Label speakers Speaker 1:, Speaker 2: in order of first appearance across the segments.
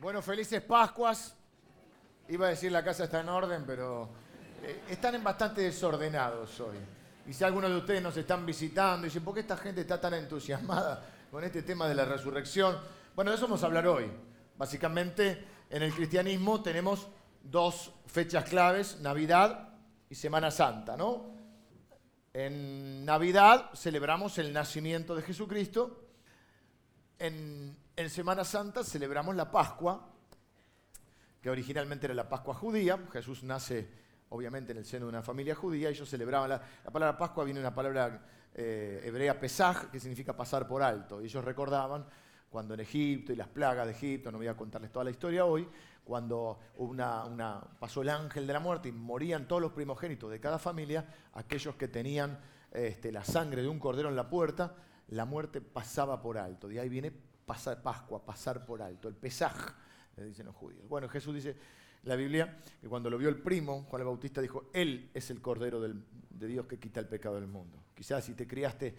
Speaker 1: Bueno, felices Pascuas. Iba a decir la casa está en orden, pero eh, están en bastante desordenados hoy. Y si algunos de ustedes nos están visitando y dicen, ¿por qué esta gente está tan entusiasmada con este tema de la resurrección? Bueno, de eso vamos a hablar hoy. Básicamente, en el cristianismo tenemos dos fechas claves, Navidad y Semana Santa, ¿no? En Navidad celebramos el nacimiento de Jesucristo. En, en Semana Santa celebramos la Pascua, que originalmente era la Pascua judía. Jesús nace obviamente en el seno de una familia judía. Ellos celebraban la, la palabra Pascua, viene de una palabra eh, hebrea pesaj, que significa pasar por alto. Y ellos recordaban cuando en Egipto y las plagas de Egipto, no voy a contarles toda la historia hoy, cuando una, pasó el ángel de la muerte y morían todos los primogénitos de cada familia, aquellos que tenían este, la sangre de un cordero en la puerta, la muerte pasaba por alto. De ahí viene pasar, Pascua, pasar por alto, el pesaj, le dicen los judíos. Bueno, Jesús dice la Biblia que cuando lo vio el primo, Juan el Bautista dijo, Él es el cordero de Dios que quita el pecado del mundo. Quizás si te criaste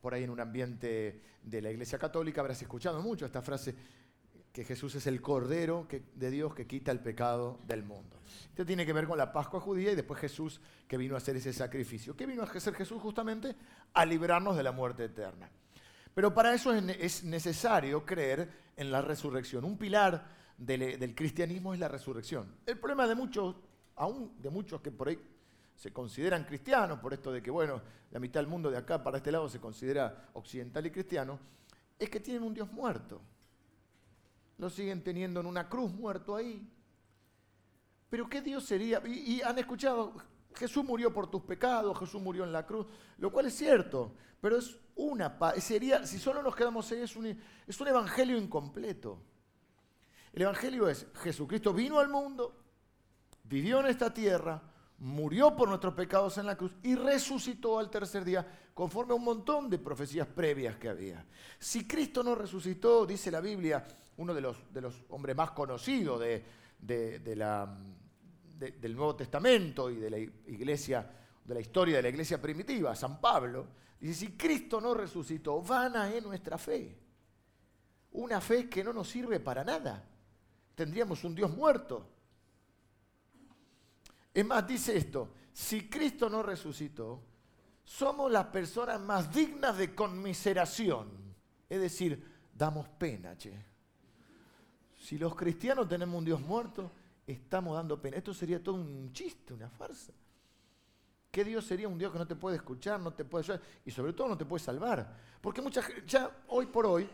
Speaker 1: por ahí en un ambiente de la Iglesia Católica, habrás escuchado mucho esta frase, que Jesús es el Cordero de Dios que quita el pecado del mundo. Esto tiene que ver con la Pascua judía y después Jesús que vino a hacer ese sacrificio. ¿Qué vino a hacer Jesús justamente? A librarnos de la muerte eterna. Pero para eso es necesario creer en la resurrección. Un pilar del, del cristianismo es la resurrección. El problema de muchos, aún de muchos que por ahí se consideran cristianos, por esto de que, bueno, la mitad del mundo de acá para este lado se considera occidental y cristiano, es que tienen un Dios muerto lo siguen teniendo en una cruz muerto ahí. Pero ¿qué Dios sería? Y, han escuchado, Jesús murió por tus pecados, Jesús murió en la cruz, lo cual es cierto, pero es una sería, si solo nos quedamos ahí, es un, es un evangelio incompleto. El evangelio es, Jesucristo vino al mundo, vivió en esta tierra, murió por nuestros pecados en la cruz y resucitó al tercer día, conforme a un montón de profecías previas que había. Si Cristo no resucitó, dice la Biblia, uno de los, de los hombres más conocidos de, la, del Nuevo Testamento y de la iglesia, de la historia de la iglesia primitiva, San Pablo, dice, si Cristo no resucitó, vana es nuestra fe. Una fe que no nos sirve para nada. Tendríamos un Dios muerto. Es más, dice esto, si Cristo no resucitó, somos las personas más dignas de conmiseración. Es decir, damos pena, che. Si los cristianos tenemos un Dios muerto, estamos dando pena. Esto sería todo un chiste, una farsa. ¿Qué Dios sería un Dios que no te puede escuchar, no te puede ayudar y sobre todo no te puede salvar? Porque mucha ya hoy por hoy,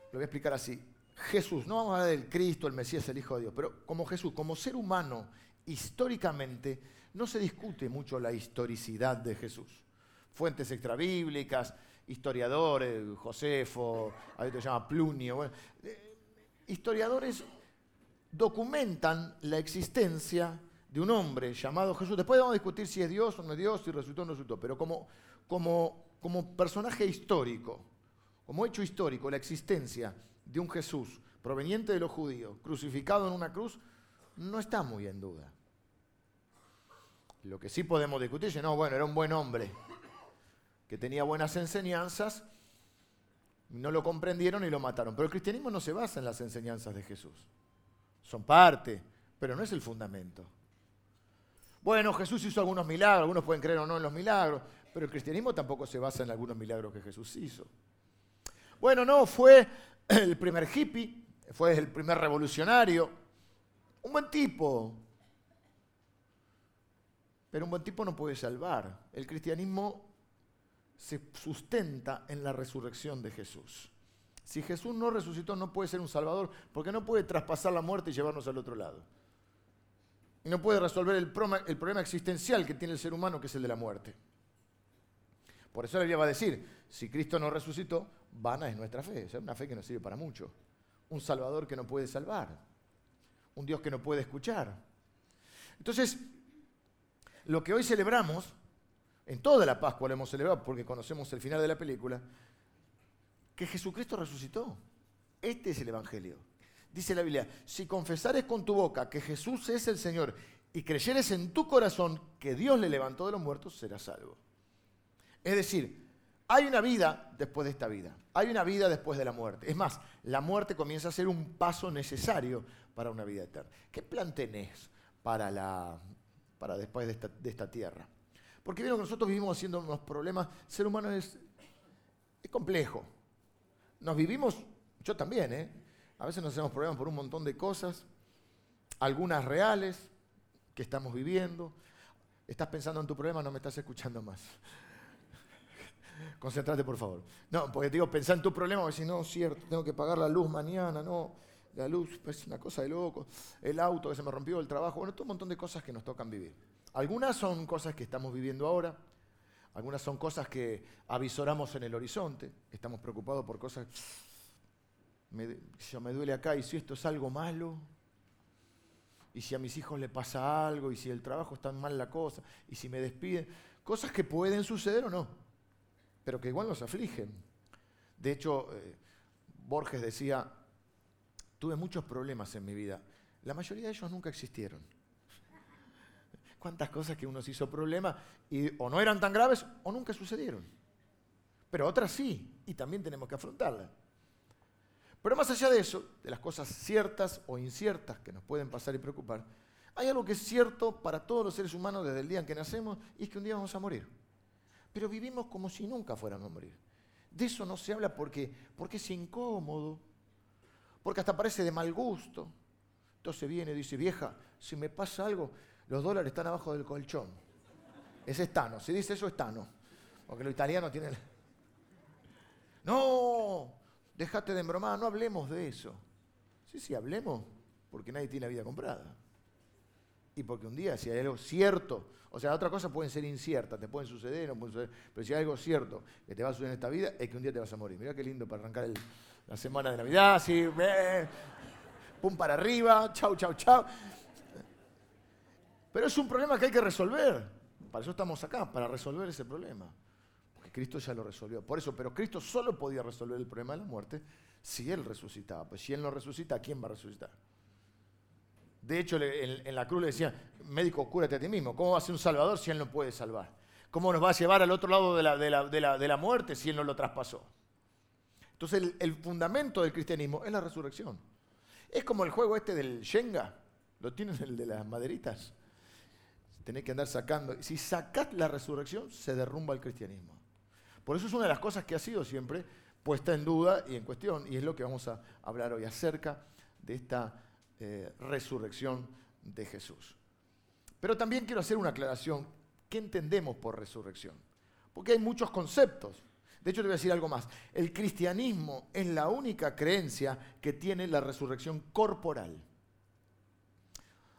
Speaker 1: lo voy a explicar así, Jesús, no vamos a hablar del Cristo, el Mesías, el Hijo de Dios, pero como Jesús, como ser humano, históricamente, no se discute mucho la historicidad de Jesús. Fuentes extrabíblicas, historiadores, Josefo, hay otro que se llama Plunio, eh, historiadores documentan la existencia de un hombre llamado Jesús. Después vamos a discutir si es Dios o no es Dios, si resultó o no resultó, pero como, como, como personaje histórico, como hecho histórico, la existencia de un Jesús proveniente de los judíos, crucificado en una cruz, no está muy en duda. Lo que sí podemos discutir es, no, bueno, era un buen hombre, que tenía buenas enseñanzas, no lo comprendieron y lo mataron. Pero el cristianismo no se basa en las enseñanzas de Jesús. Son parte, pero no es el fundamento. Bueno, Jesús hizo algunos milagros, algunos pueden creer o no en los milagros, pero el cristianismo tampoco se basa en algunos milagros que Jesús hizo. Bueno, no, fue el primer hippie, fue el primer revolucionario, un buen tipo, pero un buen tipo no puede salvar. El cristianismo se sustenta en la resurrección de Jesús. Si Jesús no resucitó, no puede ser un salvador, porque no puede traspasar la muerte y llevarnos al otro lado. Y no puede resolver el problema, existencial que tiene el ser humano, que es el de la muerte. Por eso la Biblia va a decir, si Cristo no resucitó, vana es nuestra fe. es una fe que no sirve para mucho. Un salvador que no puede salvar. Un Dios que no puede escuchar. Entonces, lo que hoy celebramos en toda la Pascua lo hemos celebrado porque conocemos el final de la película, que Jesucristo resucitó. Este es el Evangelio. Dice la Biblia, si confesares con tu boca que Jesús es el Señor y creyeres en tu corazón que Dios le levantó de los muertos, serás salvo. Es decir, Hay una vida después de esta vida. Hay una vida después de la muerte. Es más, la muerte comienza a ser un paso necesario para una vida eterna. ¿Qué plan tenés para, la, para después de esta, de esta tierra? Porque vieron que nosotros vivimos haciendo unos problemas. El ser humano es, es complejo. Nos vivimos, yo también, ¿eh? A veces nos hacemos problemas por un montón de cosas, algunas reales que estamos viviendo. Estás pensando en tu problema, no me estás escuchando más. Concéntrate, por favor. No, porque te digo, pensá en tu problema, porque si no, cierto, tengo que pagar la luz mañana, no, la luz es una cosa de loco, el auto que se me rompió, el trabajo, bueno, todo un montón de cosas que nos tocan vivir. Algunas son cosas que estamos viviendo ahora, algunas son cosas que avisoramos en el horizonte, estamos preocupados por cosas, me, me duele acá y si esto es algo malo, y si a mis hijos le pasa algo, y si el trabajo está mal la cosa, y si me despiden, cosas que pueden suceder o no pero que igual nos afligen. De hecho, eh, Borges decía, tuve muchos problemas en mi vida. La mayoría de ellos nunca existieron. ¿Cuántas cosas que uno se hizo problema y o no eran tan graves o nunca sucedieron? Pero otras sí, y también tenemos que afrontarlas. Pero más allá de eso, de las cosas ciertas o inciertas que nos pueden pasar y preocupar, hay algo que es cierto para todos los seres humanos desde el día en que nacemos y es que un día vamos a morir pero vivimos como si nunca fuéramos a morir. De eso no se habla porque, porque es incómodo, porque hasta parece de mal gusto. Entonces viene y dice, vieja, si me pasa algo, los dólares están abajo del colchón. Es estano, si dice eso estano, porque lo italiano tiene... No, déjate de embromar, no hablemos de eso. Sí, sí, hablemos, porque nadie tiene la vida comprada. Y porque un día, si hay algo cierto o sea, otras cosas pueden ser inciertas, te pueden suceder, no pueden suceder, pero si hay algo cierto que te va a suceder en esta vida, es que un día te vas a morir. Mirá qué lindo para arrancar la semana de Navidad, así, pum para arriba, chau, chau, chau. Pero es un problema que hay que resolver. Para eso estamos acá, para resolver ese problema. Porque Cristo ya lo resolvió. Por eso, pero Cristo solo podía resolver el problema de la muerte si Él resucitaba. Pues si Él no resucita, ¿quién va a resucitar? De hecho, en, la cruz le decía, médico, cúrate a ti mismo. ¿Cómo va a ser un salvador si Él no puede salvar? ¿Cómo nos va a llevar al otro lado de la, muerte si Él no lo traspasó? Entonces, el, fundamento del cristianismo es la resurrección. Es como el juego este del Shenga. ¿Lo tienes el de las maderitas? Tenés que andar sacando. Si sacás la resurrección, se derrumba el cristianismo. Por eso es una de las cosas que ha sido siempre puesta en duda y en cuestión, y es lo que vamos a hablar hoy acerca de esta eh, resurrección de Jesús. Pero también quiero hacer una aclaración. ¿Qué entendemos por resurrección? Porque hay muchos conceptos. De hecho, te voy a decir algo más. El cristianismo es la única creencia que tiene la resurrección corporal.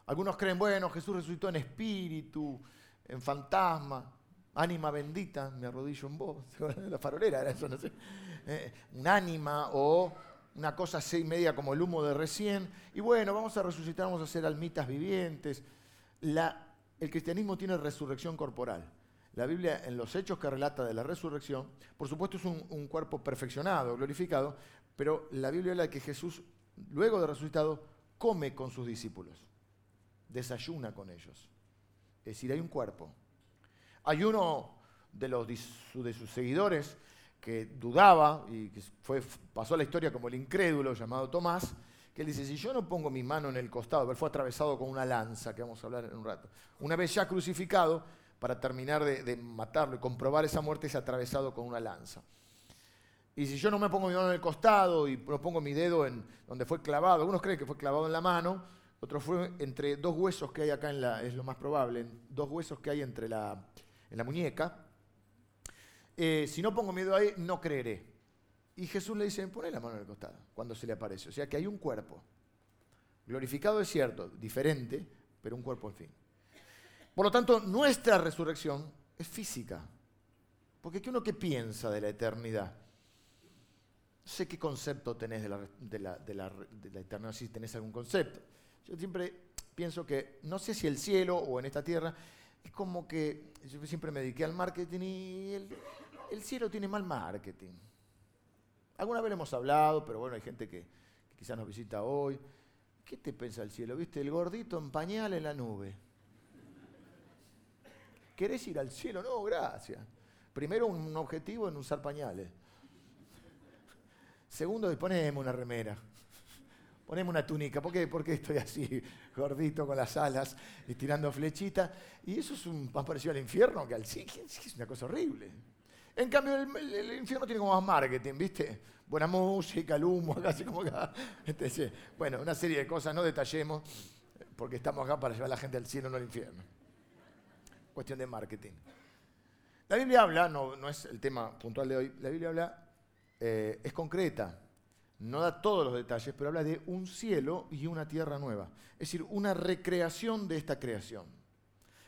Speaker 1: Algunos creen, bueno, Jesús resucitó en espíritu, en fantasma, ánima bendita, me arrodillo en vos, la farolera era eso, no sé. Eh, un ánima o una cosa así media como el humo de recién, y bueno, vamos a resucitar, vamos a hacer almitas vivientes. el cristianismo tiene resurrección corporal. La Biblia en los hechos que relata de la resurrección, por supuesto es un, cuerpo perfeccionado, glorificado, pero la Biblia habla de que Jesús, luego de resucitado, come con sus discípulos, desayuna con ellos. Es decir, hay un cuerpo. Hay uno de, de sus seguidores que dudaba y que fue, pasó a la historia como el incrédulo llamado Tomás, que él dice, si yo no pongo mi mano en el costado, pero fue atravesado con una lanza, que vamos a hablar en un rato, una vez ya crucificado, para terminar de, matarlo y comprobar esa muerte, es atravesado con una lanza. Y si yo no me pongo mi mano en el costado y no pongo mi dedo en donde fue clavado, algunos creen que fue clavado en la mano, otros fue entre dos huesos que hay acá en la, es lo más probable, dos huesos que hay entre la, en la muñeca, eh, si no pongo miedo ahí, no creeré. Y Jesús le dice, pone la mano en el costado cuando se le aparece. O sea que hay un cuerpo. Glorificado es cierto, diferente, pero un cuerpo en fin. Por lo tanto, nuestra resurrección es física. Porque ¿qué uno que piensa de la eternidad? Sé qué concepto tenés de la, de la eternidad, si tenés algún concepto. Yo siempre pienso que, no sé si el cielo o en esta tierra, es como que yo siempre me dediqué al marketing y el, el cielo tiene mal marketing. Alguna vez hemos hablado, pero bueno, hay gente que, quizás nos visita hoy. ¿Qué te piensa el cielo? ¿Viste? El gordito en pañal en la nube. ¿Querés ir al cielo? No, gracias. Primero, un objetivo en usar pañales. Segundo, poneme una remera. Poneme una túnica. ¿Por qué? Estoy así, gordito, con las alas y tirando flechitas. Y eso es un, más parecido al infierno que al cielo. Es una cosa horrible. En cambio, el, infierno tiene como más marketing, ¿viste? Buena música, el humo, casi como acá. Bueno, una serie de cosas, no detallemos, porque estamos acá para llevar a la gente al cielo, no al infierno. Cuestión de marketing. La Biblia habla, no, no es el tema puntual de hoy, la Biblia habla eh, es concreta, no da todos los detalles, pero habla de un cielo y una tierra nueva. Es decir, una recreación de esta creación.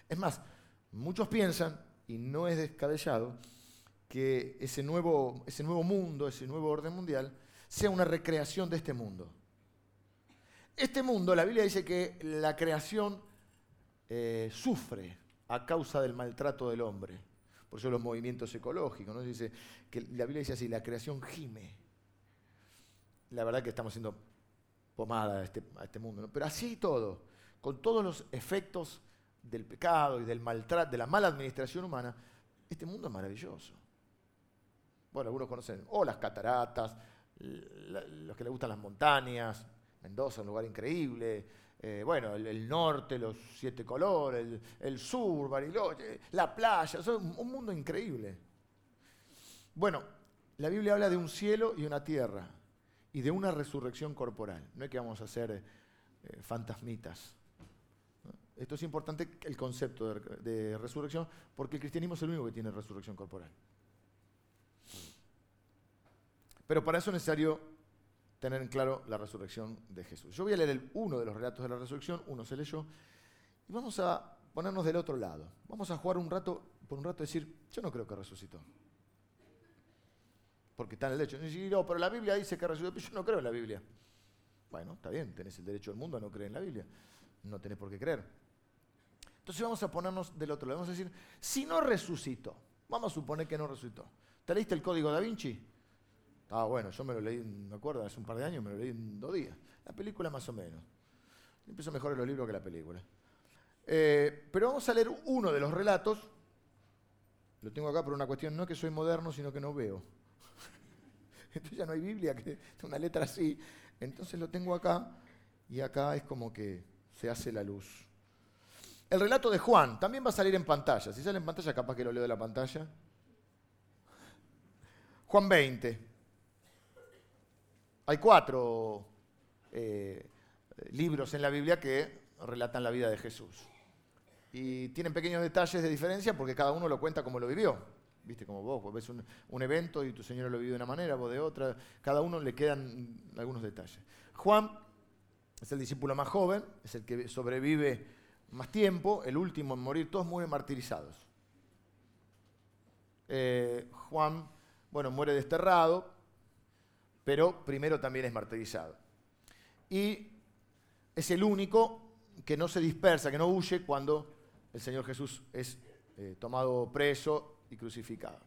Speaker 1: Es más, muchos piensan, y no es descabellado, que ese nuevo, ese nuevo mundo, ese nuevo orden mundial, sea una recreación de este mundo. Este mundo, la Biblia dice que la creación eh, sufre a causa del maltrato del hombre. Por eso los movimientos ecológicos, ¿no? Dice que la Biblia dice así, la creación gime. La verdad que estamos haciendo pomada a este, este mundo, Pero así todo, con todos los efectos del pecado y del maltrato, de la mala administración humana, este mundo es maravilloso. Bueno, algunos conocen, o las cataratas, los que les gustan las montañas, Mendoza, un lugar increíble, eh, bueno, el, norte, los siete colores, el, sur, Bariloche, la playa, es un mundo increíble. Bueno, la Biblia habla de un cielo y una tierra y de una resurrección corporal. No es que vamos a ser eh, fantasmitas. Esto es importante, el concepto de, resurrección, porque el cristianismo es el único que tiene resurrección corporal. Pero para eso es necesario tener en claro la resurrección de Jesús. Yo voy a leer uno de los relatos de la resurrección, uno se leyó, y vamos a ponernos del otro lado. Vamos a jugar un rato, por un rato decir, yo no creo que resucitó. Porque está en el hecho. No, pero la Biblia dice que resucitó, pero yo no creo en la Biblia. Bueno, está bien, tenés el derecho del mundo a no creer en la Biblia. No tenés por qué creer. Entonces vamos a ponernos del otro lado. Vamos a decir, si no resucitó, vamos a suponer que no resucitó. ¿Te leíste el código da Vinci? Ah, bueno, yo me lo leí, me acuerdo, hace un par de años, me lo leí en dos días. La película más o menos. Empiezo mejor en los libros que la película. Eh, pero vamos a leer uno de los relatos. Lo tengo acá por una cuestión, no es que soy moderno, sino que no veo. Entonces ya no hay Biblia, que una letra así. Entonces lo tengo acá y acá es como que se hace la luz. El relato de Juan también va a salir en pantalla. Si sale en pantalla, capaz que lo leo de la pantalla. Juan 20. Hay cuatro eh, libros en la Biblia que relatan la vida de Jesús. Y tienen pequeños detalles de diferencia porque cada uno lo cuenta como lo vivió. Viste, como vos, ves un, evento y tu señor lo vivió de una manera, vos de otra. Cada uno le quedan algunos detalles. Juan es el discípulo más joven, es el que sobrevive más tiempo, el último en morir, todos mueren martirizados. Eh, Juan, bueno, muere desterrado, pero primero también es martirizado. Y es el único que no se dispersa, que no huye cuando el Señor Jesús es eh, tomado preso y crucificado.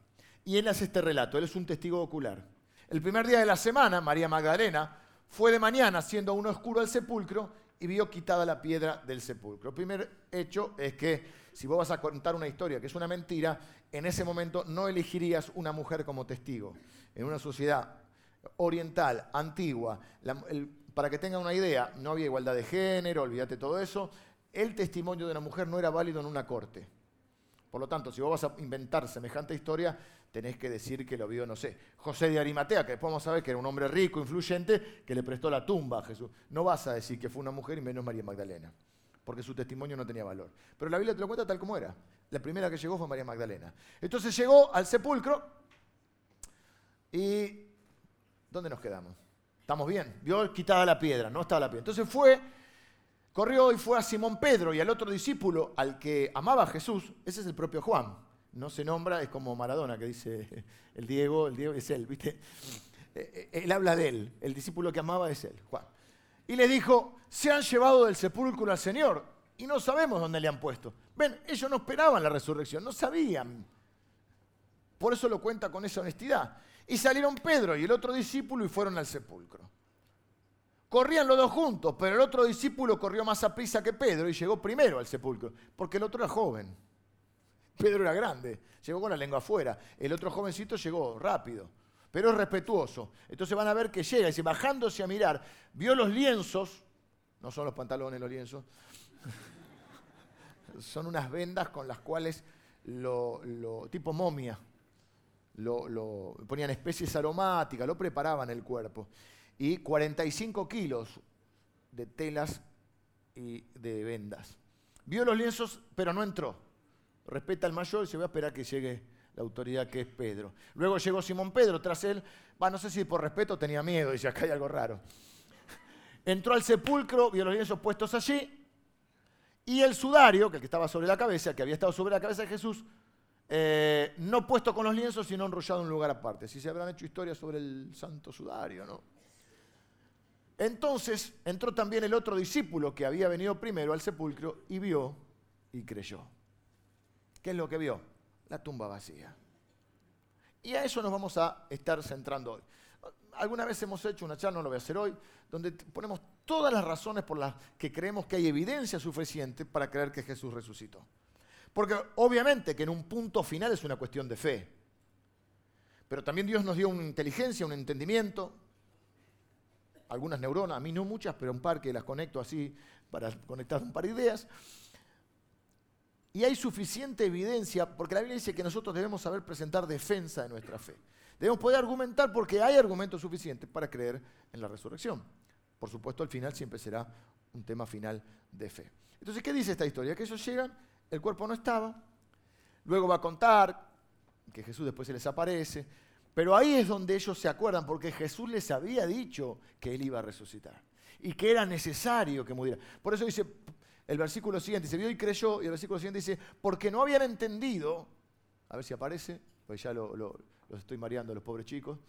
Speaker 1: Y él hace este relato, él es un testigo ocular. El primer día de la semana, María Magdalena fue de mañana, siendo aún oscuro al sepulcro, y vio quitada la piedra del sepulcro. El primer hecho es que si vos vas a contar una historia que es una mentira, en ese momento no elegirías una mujer como testigo. En una sociedad oriental, antigua, para que tengan una idea, no había igualdad de género, olvídate todo eso, el testimonio de una mujer no era válido en una corte. Por lo tanto, si vos vas a inventar semejante historia, tenés que decir que lo vio, no sé, José de Arimatea, que después vamos a ver que era un hombre rico, influyente, que le prestó la tumba a Jesús. No vas a decir que fue una mujer y menos María Magdalena, porque su testimonio no tenía valor. Pero la Biblia te lo cuenta tal como era. La primera que llegó fue María Magdalena. Entonces llegó al sepulcro y ¿dónde nos quedamos? ¿Estamos bien? Vio quitada la piedra, no estaba la piedra. Entonces fue, corrió y fue a Simón Pedro y al otro discípulo, al que amaba a Jesús, ese es el propio Juan. No se nombra, es como Maradona que dice el Diego, el Diego es él, ¿viste? Eh, eh, él habla de él, el discípulo que amaba es él, Juan. Y le dijo, se han llevado del sepulcro al Señor y no sabemos dónde le han puesto. Ven, ellos no esperaban la resurrección, no sabían. Por eso lo cuenta con esa honestidad. Y salieron Pedro y el otro discípulo y fueron al sepulcro. Corrían los dos juntos, pero el otro discípulo corrió más a prisa que Pedro y llegó primero al sepulcro, porque el otro era joven. Pedro era grande, llegó con la lengua afuera. El otro jovencito llegó rápido, pero es respetuoso. Entonces van a ver que llega, y bajándose a mirar, vio los lienzos, no son los pantalones los lienzos, son unas vendas con las cuales lo, tipo momia, lo, ponían especies aromáticas, lo preparaban el cuerpo. Y 45 kilos de telas y de vendas. Vio los lienzos, pero no entró. Respeta al mayor y se va a esperar que llegue la autoridad que es Pedro. Luego llegó Simón Pedro tras él. Va, no sé si por respeto tenía miedo, dice, acá hay algo raro. Entró al sepulcro, vio los lienzos puestos allí y el sudario, que, el que estaba sobre la cabeza, que había estado sobre la cabeza de Jesús, eh, no puesto con los lienzos, sino enrollado en un lugar aparte. Si se habrán hecho historias sobre el santo sudario, ¿no? Entonces entró también el otro discípulo que había venido primero al sepulcro y vio y creyó. ¿Qué es lo que vio? La tumba vacía. Y a eso nos vamos a estar centrando hoy. Alguna vez hemos hecho una charla, no lo voy a hacer hoy, donde ponemos todas las razones por las que creemos que hay evidencia suficiente para creer que Jesús resucitó. Porque obviamente que en un punto final es una cuestión de fe. Pero también Dios nos dio una inteligencia, un entendimiento, algunas neuronas, a mí no muchas, pero un par que las conecto así para conectar un par de ideas. Y hay suficiente evidencia, porque la Biblia dice que nosotros debemos saber presentar defensa de nuestra fe. Debemos poder argumentar porque hay argumentos suficientes para creer en la resurrección. Por supuesto, al final siempre será un tema final de fe. Entonces, ¿qué dice esta historia? Que ellos llegan, el cuerpo no estaba, luego va a contar que Jesús después se les aparece, pero ahí es donde ellos se acuerdan, porque Jesús les había dicho que él iba a resucitar y que era necesario que muriera. Por eso dice el versículo siguiente, se vio y creyó, y el versículo siguiente dice, porque no habían entendido, a ver si aparece, pues ya lo, los estoy mareando los pobres chicos,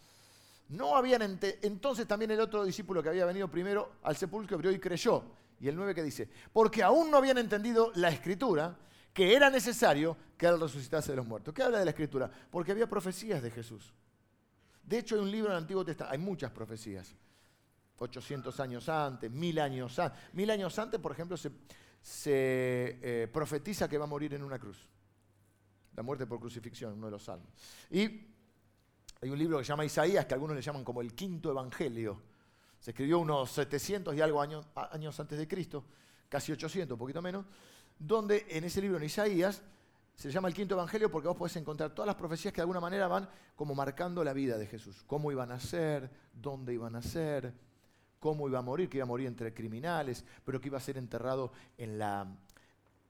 Speaker 1: no habían entonces también el otro discípulo que había venido primero al sepulcro vio y creyó. Y el 9 que dice, porque aún no habían entendido la escritura, que era necesario que él resucitase de los muertos. ¿Qué habla de la escritura? Porque había profecías de Jesús. De hecho, hay un libro en el Antiguo Testamento, hay muchas profecías. 800 años antes, mil años antes. Mil años antes, por ejemplo, se, eh, profetiza que va a morir en una cruz. La muerte por crucifixión, uno de los salmos. Y hay un libro que se llama Isaías, que algunos le llaman como el quinto evangelio. Se escribió unos 700 y algo años, años antes de Cristo, casi 800, un poquito menos, donde en ese libro, en Isaías, se llama el quinto evangelio porque vos podés encontrar todas las profecías que de alguna manera van como marcando la vida de Jesús. Cómo iban a ser, dónde iban a ser, cómo iba a morir, que iba a morir entre criminales, pero que iba a ser enterrado en la,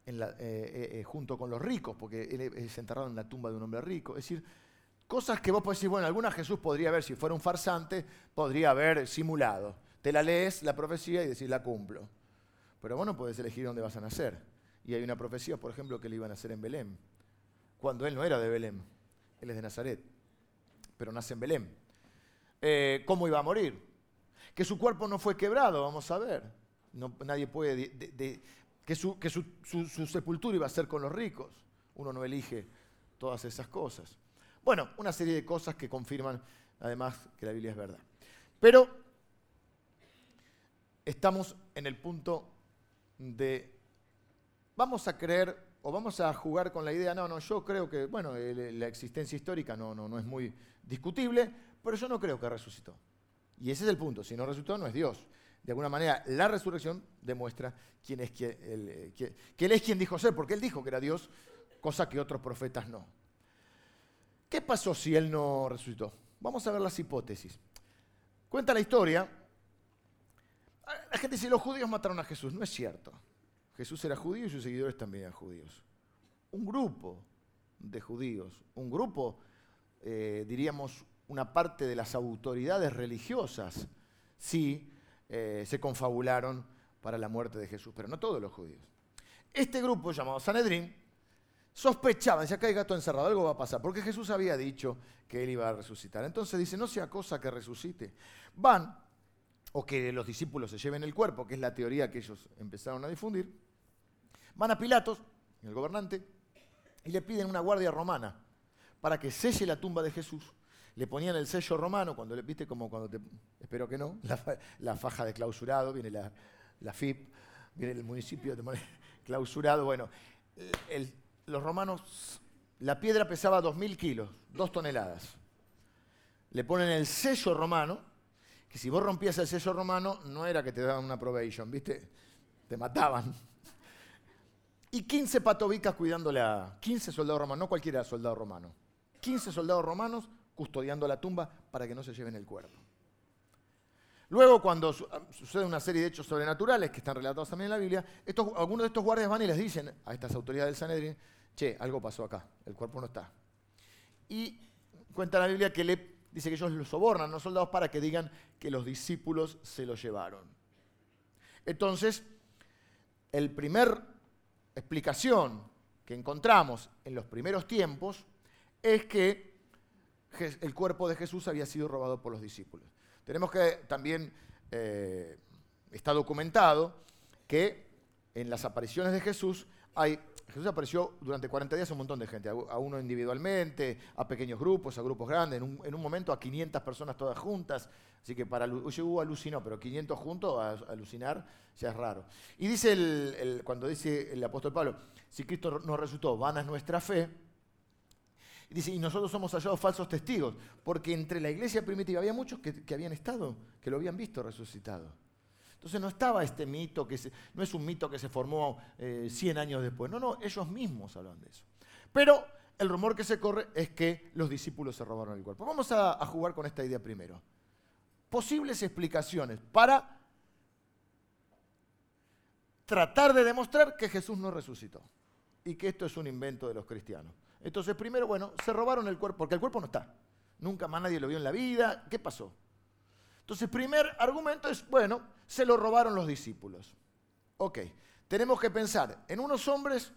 Speaker 1: eh, eh, eh, junto con los ricos, porque él es enterrado en la tumba de un hombre rico. Es decir, cosas que vos podés decir, bueno, alguna Jesús podría haber, si fuera un farsante, podría haber simulado. Te la lees, la profecía, y decís, la cumplo. Pero vos no podés elegir dónde vas a nacer. Y hay una profecía, por ejemplo, que le iban a hacer en Belén, cuando él no era de Belén, él es de Nazaret, pero nace en Belén. Eh, ¿Cómo iba a morir? Que su cuerpo no fue quebrado, vamos a ver. Nadie puede... que, su, que su, sepultura iba a ser con los ricos. Uno no elige todas esas cosas. Bueno, una serie de cosas que confirman además que la Biblia es verdad. Pero estamos en el punto de vamos a creer o vamos a jugar con la idea, no, no, yo creo que, bueno, la existencia histórica no, no, no es muy discutible, pero yo no creo que resucitó. Y ese es el punto, si no resucitó no es Dios. De alguna manera, la resurrección demuestra quién es eh, que Él es quien dijo ser, porque Él dijo que era Dios, cosa que otros profetas no. ¿Qué pasó si Él no resucitó? Vamos a ver las hipótesis. Cuenta la historia. La gente dice, los judíos mataron a Jesús. No es cierto. Jesús era judío y sus seguidores también eran judíos. Un grupo de judíos, un grupo, eh, diríamos, una parte de las autoridades religiosas, sí eh, se confabularon para la muerte de Jesús, pero no todos los judíos. Este grupo llamado Sanedrín sospechaba, decía, acá hay gato encerrado, algo va a pasar, porque Jesús había dicho que él iba a resucitar. Entonces dice, no sea cosa que resucite. Van, o que los discípulos se lleven el cuerpo, que es la teoría que ellos empezaron a difundir, Van a Pilatos, el gobernante, y le piden una guardia romana para que selle la tumba de Jesús. Le ponían el sello romano, cuando le viste como cuando te, espero que no, la, faja de clausurado, viene la, FIP, viene el municipio de clausurado. Bueno, los romanos La piedra pesaba 2.000 kilos, 2 toneladas. Le ponen el sello romano, que si vos rompías el sello romano, no era que te daban una probation, ¿viste? Te mataban. Y 15 patobicas cuidándole a 15 soldados romanos, no cualquiera soldado romano. 15 soldados romanos custodiando la tumba para que no se lleven el cuerpo. Luego, cuando ah, sucede una serie de hechos sobrenaturales que están relatados también en la Biblia, algunos de estos guardias van y les dicen a estas autoridades del Sanedrín, che, algo pasó acá, el cuerpo no está. Y cuenta la Biblia que le dice que ellos lo sobornan a los soldados para que digan que los discípulos se lo llevaron. Entonces, el primer explicación que encontramos en los primeros tiempos es que el cuerpo de Jesús había sido robado por los discípulos. Tenemos que también, eh, está documentado que en las apariciones de Jesús hay Jesús apareció durante 40 días a un montón de gente, a uno individualmente, a pequeños grupos, a grupos grandes, en un, momento a 500 personas todas juntas. Así que para hubo alucinó, pero 500 juntos a, alucinar ya es raro. Y dice el, cuando dice el apóstol Pablo, si Cristo nos resultó, vana es nuestra fe. Dice, y nosotros somos hallados falsos testigos, porque entre la iglesia primitiva había muchos que habían estado, que lo habían visto resucitado. Entonces no estaba este mito, que no es un mito que se formó 100 eh, años después, no, no, ellos mismos hablan de eso. Pero el rumor que se corre es que los discípulos se robaron el cuerpo. Vamos a, a jugar con esta idea primero. Posibles explicaciones para tratar de demostrar que Jesús no resucitó y que esto es un invento de los cristianos. Entonces, primero, bueno, se robaron el cuerpo, porque el cuerpo no está. Nunca más nadie lo vio en la vida. ¿Qué pasó? Entonces, primer argumento es, bueno, se lo robaron los discípulos. Ok, tenemos que pensar en unos hombres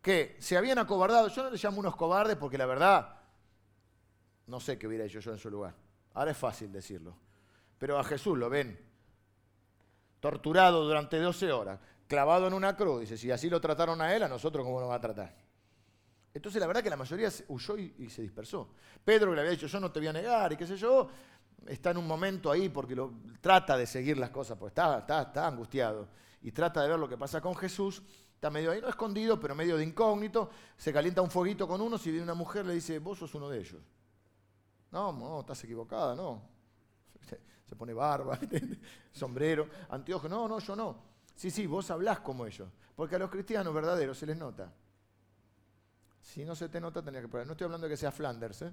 Speaker 1: que se habían acobardado. Yo no les llamo unos cobardes porque la verdad, no sé qué hubiera hecho yo en su lugar. Ahora es fácil decirlo. Pero a Jesús lo ven torturado durante 12 horas, clavado en una cruz. Dice, si así lo trataron a él, a nosotros cómo nos va a tratar. Entonces la verdad que la mayoría huyó y, se dispersó. Pedro le había dicho, yo no te voy a negar y qué sé yo, está en un momento ahí porque trata de seguir las cosas, porque está, está, angustiado y trata de ver lo que pasa con Jesús. Está medio ahí, no escondido, pero medio de incógnito. Se calienta un fueguito con uno. Si viene una mujer, le dice, vos sos uno de ellos. No, no, estás equivocada, no. Se pone barba, sombrero, anteojos. No, no, yo no. Sí, sí, vos hablás como ellos. Porque a los cristianos verdaderos se les nota. Si no se te nota, tenía que poner. No estoy hablando de que sea Flanders, ¿eh?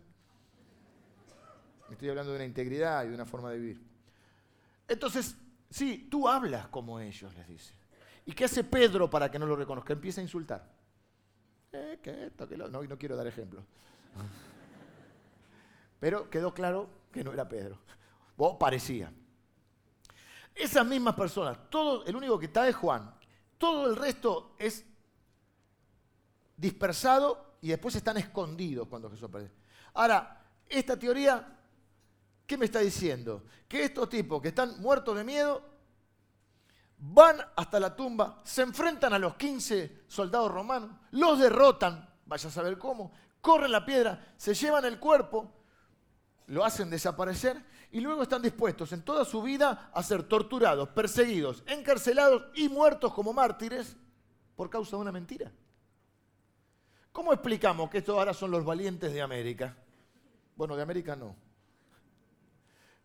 Speaker 1: Estoy hablando de una integridad y de una forma de vivir. Entonces, sí, tú hablas como ellos, les dice. ¿Y qué hace Pedro para que no lo reconozca? Empieza a insultar. Eh, que esto, que No, quiero dar ejemplos. Pero quedó claro que no era Pedro. O parecía. Esas mismas personas, todo, el único que está es Juan. Todo el resto es dispersado y después están escondidos cuando Jesús aparece. Ahora, esta teoría ¿Qué me está diciendo? Que estos tipos que están muertos de miedo van hasta la tumba, se enfrentan a los 15 soldados romanos, los derrotan, vaya a saber cómo, corren la piedra, se llevan el cuerpo, lo hacen desaparecer y luego están dispuestos en toda su vida a ser torturados, perseguidos, encarcelados y muertos como mártires por causa de una mentira. ¿Cómo explicamos que estos ahora son los valientes de América? Bueno, de América no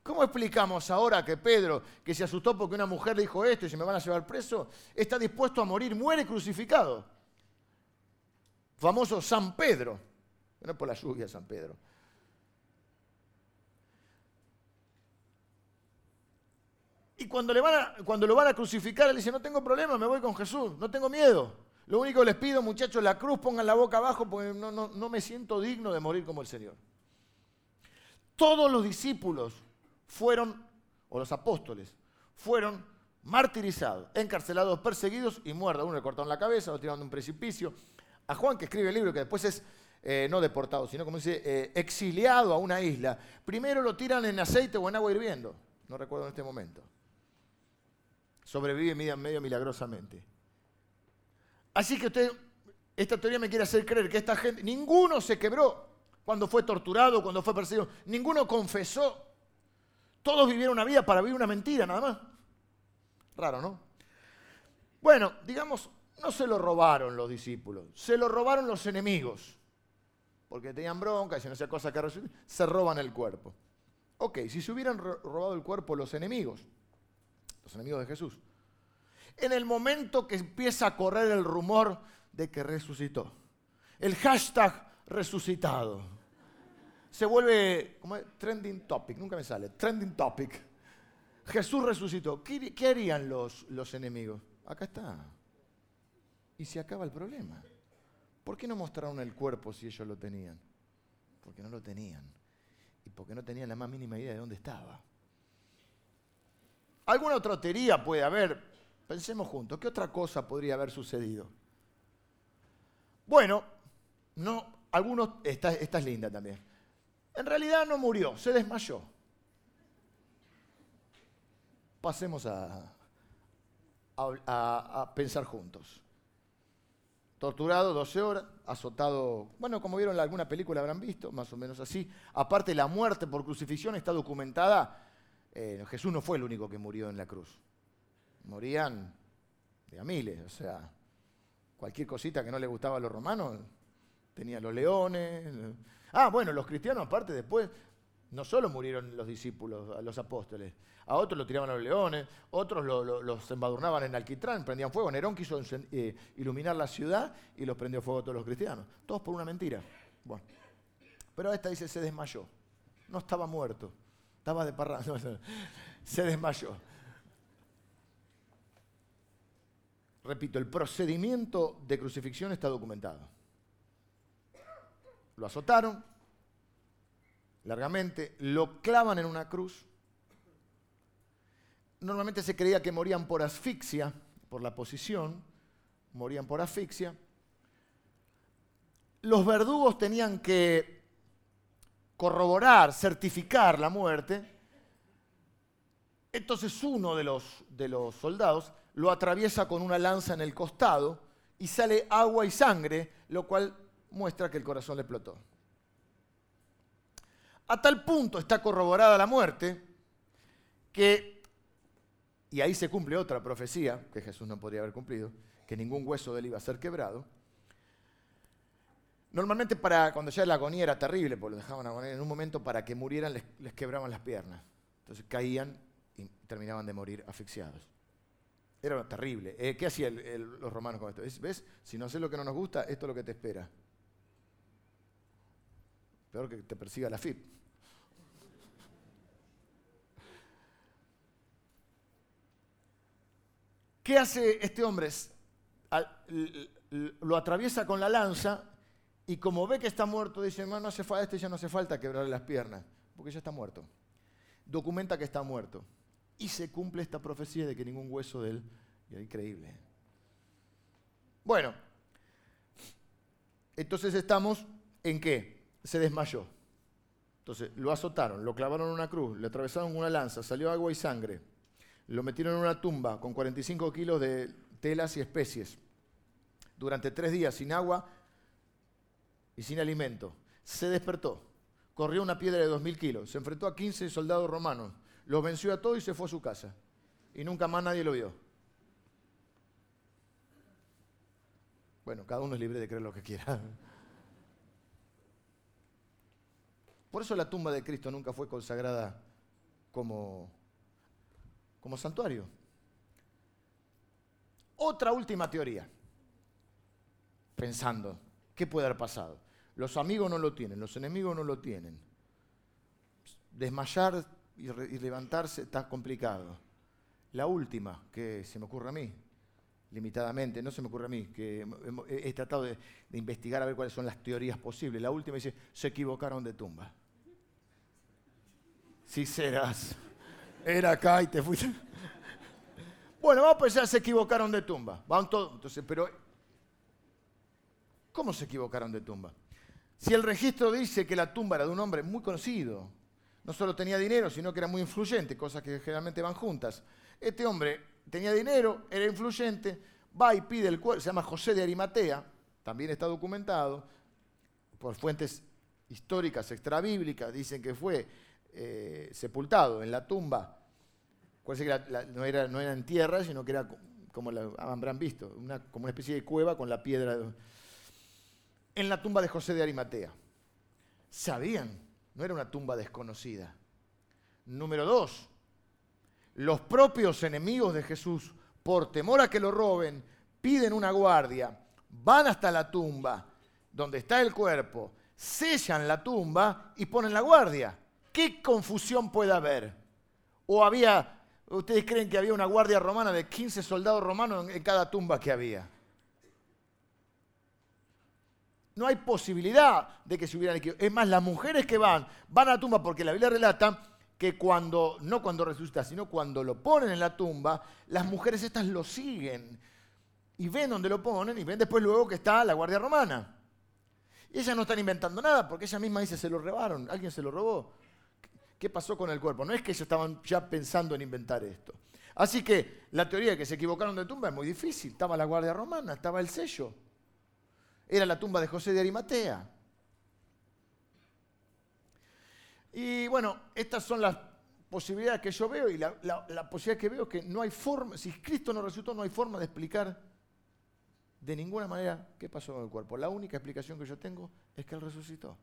Speaker 1: ¿Cómo explicamos ahora que Pedro, que se asustó porque una mujer dijo esto y se me van a llevar preso, está dispuesto a morir, muere crucificado? Famoso San Pedro. No es por la lluvia, San Pedro. Y cuando, le lo van a crucificar, él dice, no tengo problema, me voy con Jesús, no tengo miedo. Lo único que les pido, muchachos, la cruz, pongan la boca abajo porque no, no me siento digno de morir como el Señor. Todos los discípulos fueron, o los apóstoles, fueron martirizados, encarcelados, perseguidos y muertos. Uno le cortaron la cabeza, lo tiraron de un precipicio. A Juan, que escribe el libro, que después es eh, no deportado, sino como dice, eh, exiliado a una isla, primero lo tiran en aceite o en agua hirviendo. No recuerdo en este momento. Sobrevive medio milagrosamente. Así que usted, esta teoría me quiere hacer creer que esta gente, ninguno se quebró cuando fue torturado, cuando fue perseguido, ninguno confesó todos vivieron una vida para vivir una mentira, nada más. Raro, ¿no? Bueno, digamos, no se lo robaron los discípulos, se lo robaron los enemigos. porque tenían bronca, y si no sea cosa que se roban el cuerpo. Ok, si se hubieran robado el cuerpo los enemigos, los enemigos de Jesús, en el momento que empieza a correr el rumor de que resucitó, el hashtag resucitado, se vuelve como trending topic, nunca me sale, trending topic. Jesús resucitó. ¿Qué, harían los, los enemigos? Acá está. Y se acaba el problema. ¿Por qué no mostraron el cuerpo si ellos lo tenían? Porque no lo tenían. Y porque no tenían la más mínima idea de dónde estaba. ¿Alguna otra teoría puede haber? Pensemos juntos. ¿Qué otra cosa podría haber sucedido? Bueno, no, algunos, esta es linda también. En realidad no murió, se desmayó. Pasemos a, pensar juntos. Torturado 12 horas, azotado, bueno, como vieron alguna película habrán visto, más o menos así. Aparte, la muerte por crucifixión está documentada. Eh, Jesús no fue el único que murió en la cruz. Morían de a miles, o sea, cualquier cosita que no le gustaba a los romanos, tenía los leones. Ah, bueno, los cristianos aparte después no solo murieron los discípulos, los apóstoles, a otros lo tiraban a los leones, otros los embadurnaban en alquitrán, prendían fuego. Nerón quiso eh, iluminar la ciudad y los prendió fuego a todos los cristianos. Todos por una mentira. Bueno. Pero esta dice, se desmayó. No estaba muerto, estaba de parranda. se desmayó. Repito, el procedimiento de crucifixión está documentado. Lo azotaron largamente, lo clavan en una cruz normalmente se creía que morían por asfixia, por la posición, morían por asfixia. Los verdugos tenían que corroborar, certificar la muerte. Entonces uno de los, de los soldados lo atraviesa con una lanza en el costado y sale agua y sangre, lo cual muestra que el corazón le explotó. A tal punto está corroborada la muerte que y ahí se cumple otra profecía que Jesús no podría haber cumplido, que ningún hueso de él iba a ser quebrado. Normalmente para cuando ya la agonía era terrible, porque lo dejaban agonía, en un momento para que murieran les, quebraban las piernas. Entonces caían y terminaban de morir asfixiados. Era terrible. Eh, ¿Qué hacían los romanos con esto? ¿Ves? Si no sé lo que no nos gusta, esto es lo que te espera. Peor que te persiga la FIP. ¿Qué hace este hombre? Lo atraviesa con la lanza y como ve que está muerto, dice, no, no hace falta, este ya no hace falta quebrarle las piernas, porque ya está muerto. Documenta que está muerto. Y se cumple esta profecía de que ningún hueso de él... Es increíble. Bueno, entonces estamos en qué? Se desmayó. Entonces lo azotaron, lo clavaron en una cruz, le atravesaron una lanza, salió agua y sangre. Lo metieron en una tumba con 45 kilos de telas y especies. Durante tres días sin agua y sin alimento. Se despertó. Corrió una piedra de 2.000 kilos. Se enfrentó a 15 soldados romanos. Los venció a todos y se fue a su casa. Y nunca más nadie lo vio. Bueno, cada uno es libre de creer lo que quiera. Por eso la tumba de Cristo nunca fue consagrada como como santuario. Otra última teoría, pensando, ¿qué puede haber pasado? Los amigos no lo tienen, los enemigos no lo tienen. Desmayar y, levantarse está complicado. La última, que se me ocurre a mí, limitadamente, no se me ocurre a mí, que he, tratado de, de, investigar a ver cuáles son las teorías posibles. La última dice, se equivocaron de tumba. Si serás era acá y te fuiste. Bueno, vamos a pensar, se equivocaron de tumba. Van todos. Entonces, pero. ¿Cómo se equivocaron de tumba? Si el registro dice que la tumba era de un hombre muy conocido, no solo tenía dinero, sino que era muy influyente, cosas que generalmente van juntas. Este hombre tenía dinero, era influyente, va y pide el cuerpo, se llama José de Arimatea, también está documentado por fuentes históricas extrabíblicas, dicen que fue eh, sepultado en la tumba, no, era, no era en tierra, sino que era como la habrán visto, una, como una especie de cueva con la piedra. En la tumba de José de Arimatea. sabían, no era una tumba desconocida. Número dos, los propios enemigos de Jesús, por temor a que lo roben, piden una guardia, van hasta la tumba donde está el cuerpo, sellan la tumba y ponen la guardia. ¿Qué confusión puede haber? ¿O había, ustedes creen que había una guardia romana de 15 soldados romanos en cada tumba que había? No hay posibilidad de que se hubieran equivocado. Es más, las mujeres que van, van a la tumba porque la Biblia relata que cuando, no cuando resucita, sino cuando lo ponen en la tumba, las mujeres estas lo siguen y ven dónde lo ponen y ven después luego que está la guardia romana. Y ellas no están inventando nada porque ella misma dice, se lo robaron, alguien se lo robó. ¿Qué pasó con el cuerpo? No es que ellos estaban ya pensando en inventar esto. Así que la teoría de que se equivocaron de tumba es muy difícil. Estaba la guardia romana, estaba el sello. Era la tumba de José de Arimatea. Y bueno, estas son las posibilidades que yo veo y la, posibilidad que veo es que no hay forma, si Cristo no resucitó, no hay forma de explicar de ninguna manera qué pasó con el cuerpo. La única explicación que yo tengo es que Él resucitó.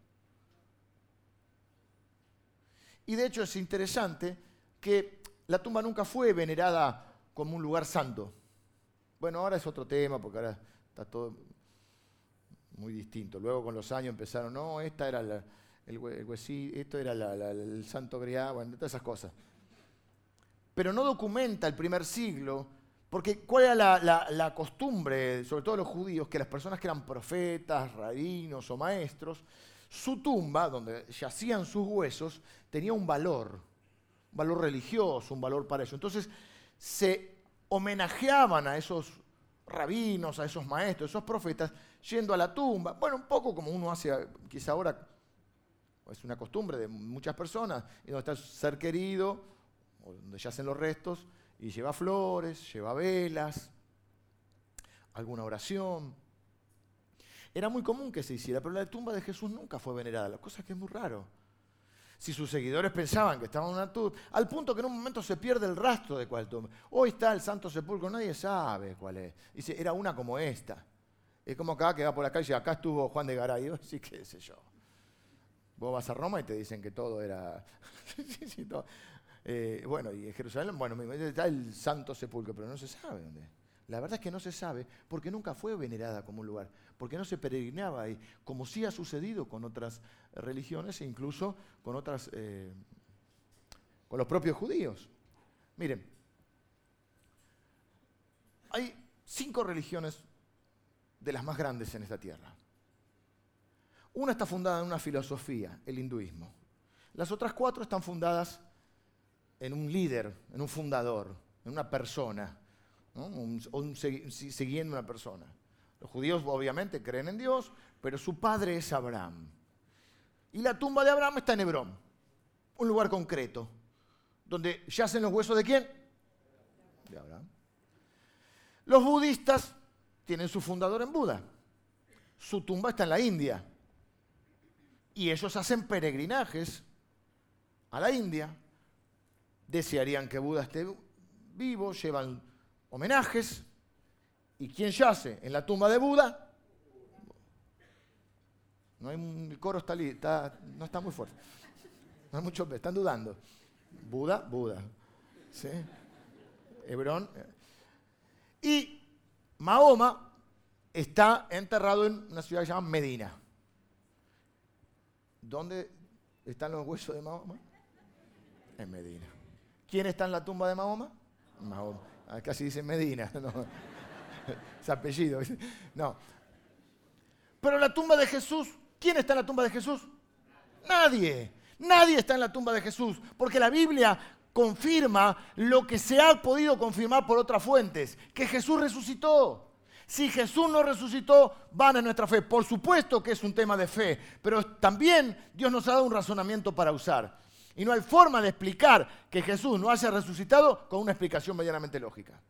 Speaker 1: Y de hecho es interesante que la tumba nunca fue venerada como un lugar santo. Bueno, ahora es otro tema porque ahora está todo muy distinto. Luego con los años empezaron, no, esta era el, el esto era el santo grial, bueno, todas esas cosas. Pero no documenta el primer siglo, porque cuál era la, la, costumbre, sobre todo los judíos, que las personas que eran profetas, rabinos o maestros, su tumba, donde yacían sus huesos, tenía un valor, un valor religioso, un valor para eso. Entonces se homenajeaban a esos rabinos, a esos maestros, a esos profetas, yendo a la tumba. Bueno, un poco como uno hace quizá ahora, es una costumbre de muchas personas, y donde está el ser querido, donde yacen los restos, y lleva flores, lleva velas, alguna oración. Era muy común que se hiciera, pero la tumba de Jesús nunca fue venerada, la cosa es que es muy raro. Si sus seguidores pensaban que estaba en una tumba, al punto que en un momento se pierde el rastro de cuál tumba. Hoy está el Santo Sepulcro, nadie sabe cuál es. Dice, era una como esta. Es como acá que va por la calle, acá estuvo Juan de Garay, sí, qué sé yo. Vos vas a Roma y te dicen que todo era... Eh, bueno, y en Jerusalén, bueno, está el Santo Sepulcro, pero no se sabe dónde. La verdad es que no se sabe porque nunca fue venerada como un lugar, porque no se peregrinaba ahí, como sí ha sucedido con otras religiones e incluso con otras, eh, con los propios judíos. Miren, hay cinco religiones de las más grandes en esta tierra. Una está fundada en una filosofía, el hinduismo. Las otras cuatro están fundadas en un líder, en un fundador, en una persona, siguiendo una persona. Los judíos obviamente creen en Dios, pero su padre es Abraham. Y la tumba de Abraham está en Hebrón, un lugar concreto, donde yacen los huesos de quién? De Abraham. Los budistas tienen su fundador en Buda. Su tumba está en la India. Y ellos hacen peregrinajes a la India. Desearían que Buda esté vivo, llevan homenajes. ¿Y quién yace en la tumba de Buda? No hay el coro está, no está muy fuerte. No hay mucho, están dudando. Buda, Buda. ¿Sí? Hebrón. Y Mahoma está enterrado en una ciudad llamada Medina. ¿Dónde están los huesos de Mahoma? En Medina. ¿Quién está en la tumba de Mahoma? Mahoma. Casi dice Medina. No. Es apellido. No. Pero la tumba de Jesús ¿Quién está en la tumba de Jesús? Nadie. Nadie está en la tumba de Jesús, porque la Biblia confirma lo que se ha podido confirmar por otras fuentes, que Jesús resucitó. Si Jesús no resucitó, van a nuestra fe. Por supuesto que es un tema de fe, pero también Dios nos ha dado un razonamiento para usar. Y no hay forma de explicar que Jesús no haya resucitado con una explicación medianamente lógica.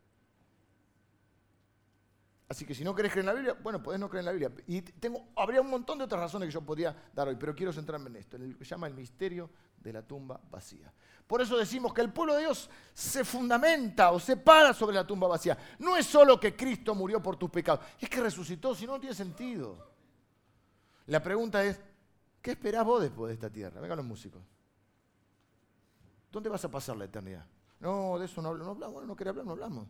Speaker 1: Así que si no querés creer en la Biblia, bueno, podés no creer en la Biblia. Y tengo, habría un montón de otras razones que yo podría dar hoy, pero quiero centrarme en esto, en lo que se llama el misterio de la tumba vacía. Por eso decimos que el pueblo de Dios se fundamenta o se para sobre la tumba vacía. No es solo que Cristo murió por tus pecados, es que resucitó, si no, no tiene sentido. La pregunta es, ¿Qué esperás vos después de esta tierra? Vengan los músicos. ¿Dónde vas a pasar la eternidad? No, de eso no hablamos. No hablamos, no querés hablar, no hablamos.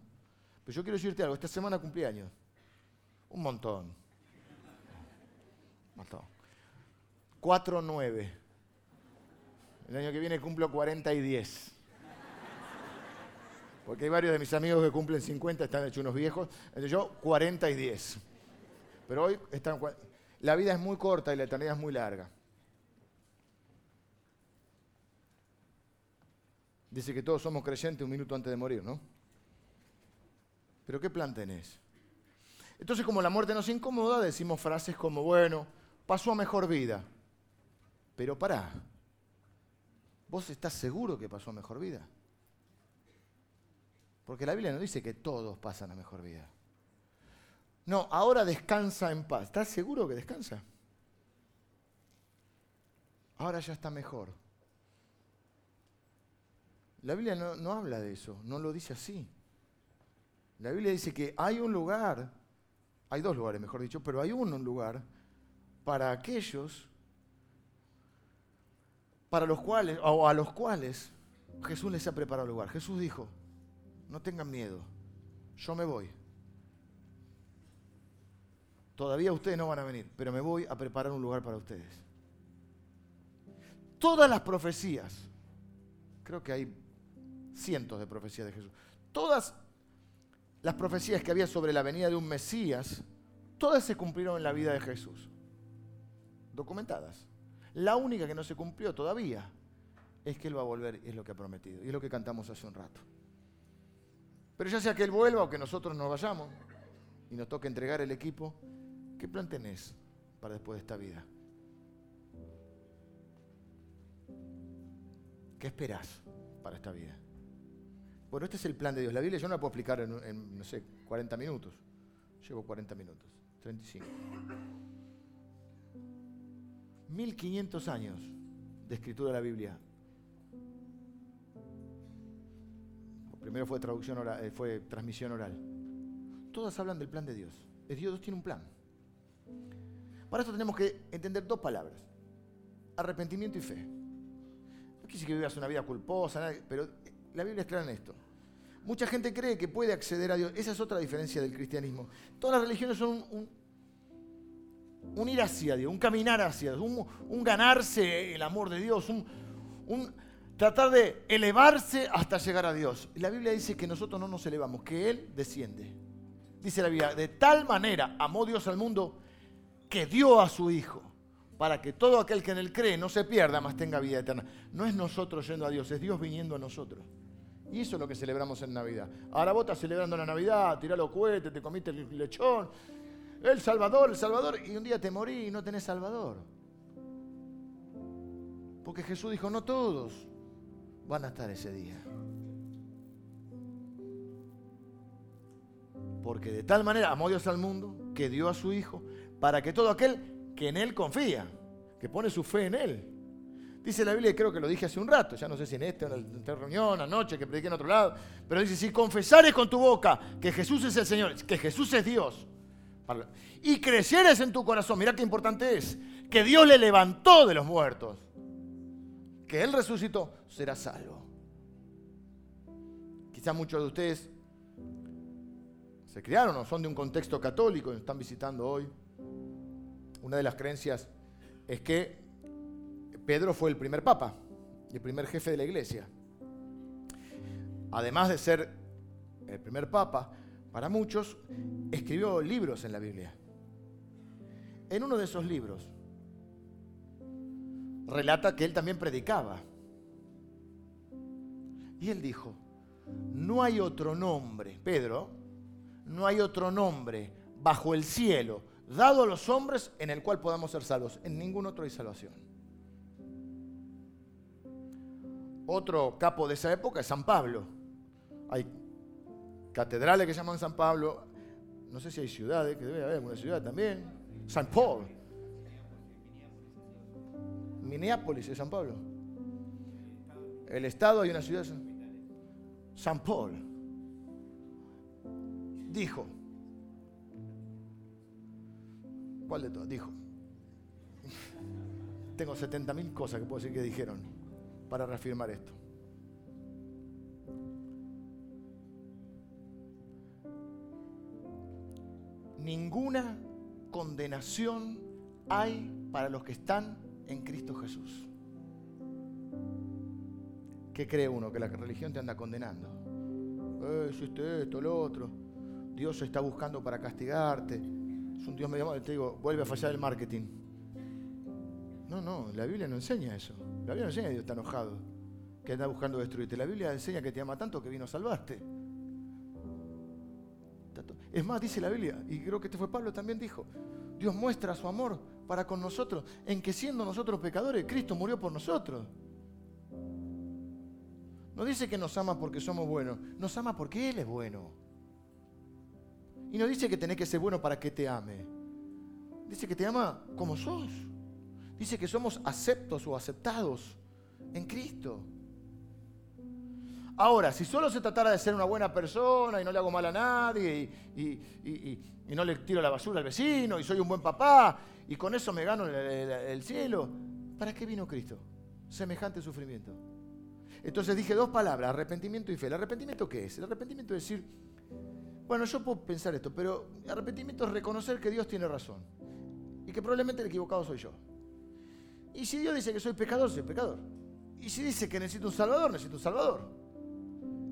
Speaker 1: Pero yo quiero decirte algo. Esta semana cumpleaños. Un montón. Un montón. 4-9. El año que viene cumplo 40 y 10. Porque hay varios de mis amigos que cumplen 50, están hechos unos viejos. Entonces yo 40 y 10. Pero hoy. La vida es muy corta y la eternidad es muy larga. Dice que todos somos creyentes un minuto antes de morir, ¿no? Pero ¿qué plan tenés? Entonces, como la muerte nos incomoda, decimos frases como, bueno, pasó a mejor vida. Pero pará, ¿vos estás seguro que pasó a mejor vida? Porque la Biblia no dice que todos pasan a mejor vida. No, ahora descansa en paz. ¿Estás seguro que descansa? Ahora ya está mejor. La Biblia no, habla de eso, no lo dice así. La Biblia dice que hay un lugar, hay dos lugares mejor dicho, pero hay un lugar para aquellos para los cuales, o a los cuales Jesús les ha preparado lugar. Jesús dijo, no tengan miedo, yo me voy. Todavía ustedes no van a venir, pero me voy a preparar un lugar para ustedes. Todas las profecías, creo que hay cientos de profecías de Jesús. Todas las profecías que había sobre la venida de un Mesías, todas se cumplieron en la vida de Jesús. Documentadas. La única que no se cumplió todavía es que Él va a volver y es lo que ha prometido. Y es lo que cantamos hace un rato. Pero ya sea que Él vuelva o que nosotros nos vayamos y nos toque entregar el equipo, ¿qué plan tenés para después de esta vida? ¿Qué esperás para esta vida? Bueno, este es el plan de Dios. La Biblia yo no la puedo explicar en, no sé, 40 minutos. Llevo 40 minutos, 35. 1500 años de escritura de la Biblia. Primero fue traducción eh, fue transmisión oral. Todas hablan del plan de Dios. Dios, Dios tiene un plan. Para esto tenemos que entender dos palabras. Arrepentimiento y fe. No quise que vivas una vida culposa, pero la Biblia es clara en esto. Mucha gente cree que puede acceder a Dios. Esa es otra diferencia del cristianismo. Todas las religiones son un, ir hacia Dios, un caminar hacia Dios, un, ganarse el amor de Dios, un, tratar de elevarse hasta llegar a Dios. La Biblia dice que nosotros no nos elevamos, que Él desciende. Dice la Biblia, de tal manera amó Dios al mundo que dio a su Hijo para que todo aquel que en Él cree no se pierda, mas tenga vida eterna. No es nosotros yendo a Dios, es Dios viniendo a nosotros. Y eso es lo que celebramos en Navidad. Ahora vos estás celebrando la Navidad, tirás los cohetes, te comiste el lechón. El Salvador, el Salvador. Y un día te morí y no tenés Salvador. Porque Jesús dijo, no todos van a estar ese día. Porque de tal manera amó Dios al mundo que dio a su Hijo para que todo aquel que en Él confía, que pone su fe en Él, Dice la Biblia, creo que lo dije hace un rato, ya no sé si en esta, en esta reunión, anoche, que prediqué en otro lado, pero dice, si confesares con tu boca que Jesús es el Señor, que Jesús es Dios, y crecieres en tu corazón, mira qué importante es, que Dios le levantó de los muertos, que Él resucitó, será salvo. Quizá muchos de ustedes se criaron o son de un contexto católico y están visitando hoy. Una de las creencias es que Pedro fue el primer papa, el primer jefe de la iglesia. Además de ser el primer papa, para muchos, escribió libros en la Biblia. En uno de esos libros relata que él también predicaba. Y él dijo, no hay otro nombre, Pedro, no hay otro nombre bajo el cielo dado a los hombres en el cual podamos ser salvos. En ningún otro hay salvación. Otro capo de esa época es San Pablo. Hay catedrales que llaman San Pablo. No sé si hay ciudades, que debe haber alguna ciudad también. San Paul. Minneapolis es San Pablo. El estado hay una ciudad. San Paul. Dijo. ¿Cuál de todos? Dijo. Tengo 70.000 cosas que puedo decir que dijeron para reafirmar esto. Ninguna condenación hay para los que están en Cristo Jesús. ¿Qué cree uno? Que la religión te anda condenando. Eh, hiciste esto, lo otro. Dios está buscando para castigarte. Es un Dios medio malo. Te digo, vuelve a fallar el marketing. No, no, la Biblia no enseña eso. La Biblia no enseña que Dios está enojado, que anda buscando destruirte. La Biblia enseña que te ama tanto que vino a salvarte. Es más, dice la Biblia, y creo que este fue Pablo también dijo, Dios muestra su amor para con nosotros, en que siendo nosotros pecadores, Cristo murió por nosotros. No dice que nos ama porque somos buenos, nos ama porque Él es bueno. Y no dice que tenés que ser bueno para que te ame. Dice que te ama como sos. Dice que somos aceptos o aceptados en Cristo. Ahora, si solo se tratara de ser una buena persona y no le hago mal a nadie y, no le tiro la basura al vecino y soy un buen papá y con eso me gano el cielo, ¿para qué vino Cristo? Semejante sufrimiento. Entonces dije dos palabras, arrepentimiento y fe. ¿El arrepentimiento qué es? El arrepentimiento es decir, bueno, yo puedo pensar esto, pero arrepentimiento es reconocer que Dios tiene razón y que probablemente el equivocado soy yo. Y si Dios dice que soy pecador, soy pecador. Y si dice que necesito un salvador, necesito un salvador.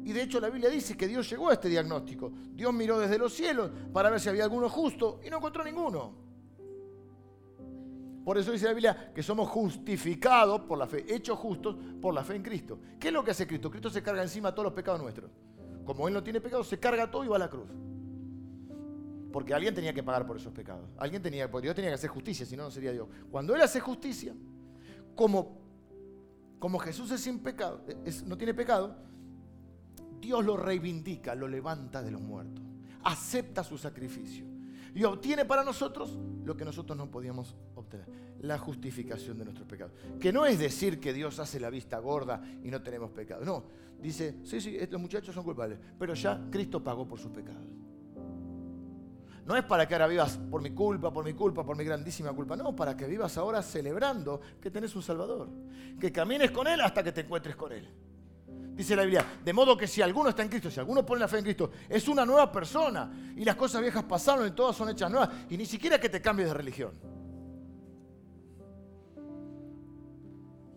Speaker 1: Y de hecho la Biblia dice que Dios llegó a este diagnóstico. Dios miró desde los cielos para ver si había alguno justo y no encontró ninguno. Por eso dice la Biblia que somos justificados por la fe, hechos justos por la fe en Cristo. ¿Qué es lo que hace Cristo? Cristo se carga encima todos los pecados nuestros. Como Él no tiene pecado, se carga todo y va a la cruz. Porque alguien tenía que pagar por esos pecados. Alguien tenía, Dios tenía que hacer justicia, si no, no sería Dios. Cuando Él hace justicia, como, como Jesús es sin pecado, no tiene pecado, Dios lo reivindica, lo levanta de los muertos. Acepta su sacrificio y obtiene para nosotros lo que nosotros no podíamos obtener, la justificación de nuestros pecados. Que no es decir que Dios hace la vista gorda y no tenemos pecado. No, dice, sí, sí, los muchachos son culpables, pero ya Cristo pagó por sus pecados. No es para que ahora vivas por mi culpa, por mi culpa, por mi grandísima culpa. No, para que vivas ahora celebrando que tenés un Salvador. Que camines con Él hasta que te encuentres con Él dice la Biblia. De modo que si alguno está en Cristo, si alguno pone la fe en Cristo, es una nueva persona. Y las cosas viejas pasaron y todas son hechas nuevas. Y ni siquiera que te cambies de religión.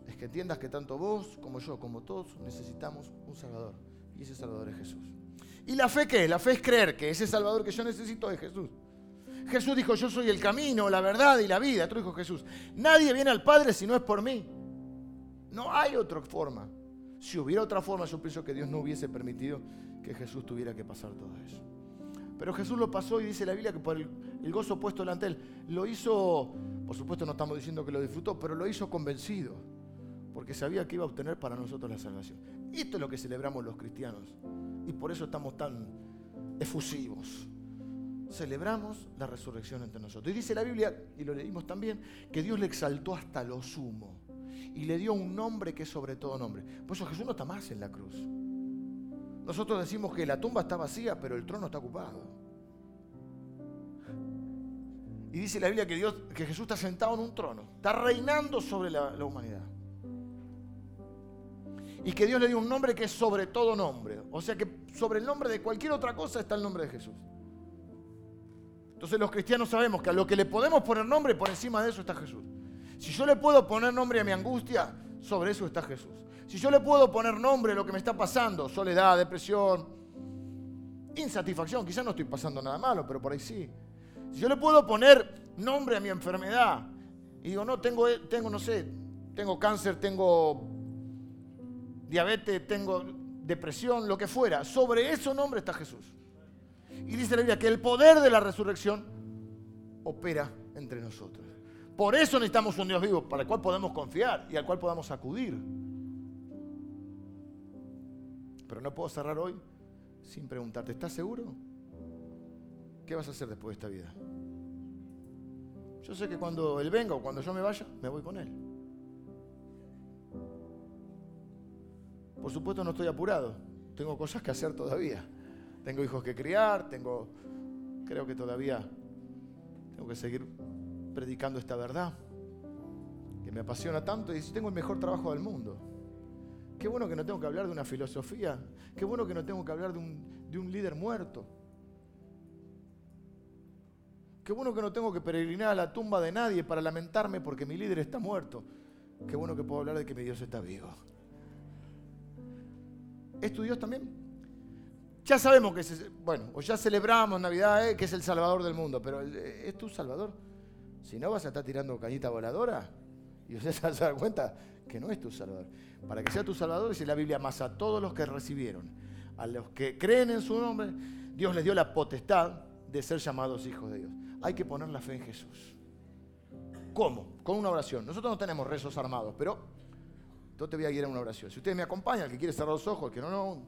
Speaker 1: Es que entiendas que tanto vos como yo, como todos, necesitamos un Salvador. Y ese Salvador es Jesús. ¿Y la fe qué? La fe es creer que ese Salvador que yo necesito es Jesús. Jesús dijo, yo soy el camino, la verdad y la vida. Esto dijo Jesús. Nadie viene al Padre si no es por mí. No hay otra forma. Si hubiera otra forma, yo pienso que Dios no hubiese permitido que Jesús tuviera que pasar todo eso. Pero Jesús lo pasó y dice la Biblia que por el, gozo puesto delante de él, lo hizo, por supuesto no estamos diciendo que lo disfrutó, pero lo hizo convencido, porque sabía que iba a obtener para nosotros la salvación. Esto es lo que celebramos los cristianos y por eso estamos tan efusivos. Celebramos la resurrección entre nosotros. Y dice la Biblia, y lo leímos también, que Dios le exaltó hasta lo sumo y le dio un nombre que es sobre todo nombre. Por eso Jesús no está más en la cruz. Nosotros decimos que la tumba está vacía, pero el trono está ocupado. Y dice la Biblia que, Jesús está sentado en un trono, está reinando sobre la humanidad. Y que Dios le dio un nombre que es sobre todo nombre. O sea que sobre el nombre de cualquier otra cosa está el nombre de Jesús. Entonces los cristianos sabemos que a lo que le podemos poner nombre, por encima de eso está Jesús. Si yo le puedo poner nombre a mi angustia, sobre eso está Jesús. Si yo le puedo poner nombre a lo que me está pasando, soledad, depresión, insatisfacción, quizás no estoy pasando nada malo, pero por ahí sí. Si yo le puedo poner nombre a mi enfermedad y digo, no, tengo, tengo no sé, tengo cáncer, tengo diabetes, tengo depresión, lo que fuera, sobre ese nombre está Jesús. Y dice la Biblia que el poder de la resurrección opera entre nosotros. Por eso necesitamos un Dios vivo para el cual podemos confiar y al cual podamos acudir. Pero no puedo cerrar hoy sin preguntarte, ¿estás seguro? ¿Qué vas a hacer después de esta vida? Yo sé que cuando Él venga o cuando yo me vaya, me voy con Él. Por supuesto no estoy apurado, tengo cosas que hacer todavía. Tengo hijos que criar, tengo, creo que todavía tengo que seguir predicando esta verdad, que me apasiona tanto y tengo el mejor trabajo del mundo. Qué bueno que no tengo que hablar de una filosofía. Qué bueno que no tengo que hablar de un, de un líder muerto. Qué bueno que no tengo que peregrinar a la tumba de nadie para lamentarme porque mi líder está muerto. Qué bueno que puedo hablar de que mi Dios está vivo. ¿Es tu Dios también? Ya sabemos que es, bueno, o ya celebramos Navidad, eh, que es el Salvador del mundo, pero eh, ¿es tu Salvador? Si no vas a estar tirando cañita voladora y usted se va a dar cuenta que no es tu Salvador. Para que sea tu Salvador, dice la Biblia, más a todos los que recibieron, a los que creen en su nombre, Dios les dio la potestad de ser llamados hijos de Dios. Hay que poner la fe en Jesús. ¿Cómo? Con una oración. Nosotros no tenemos rezos armados, pero yo te voy a guiar a una oración. Si usted me acompaña, el que quiere cerrar los ojos, el que no, no.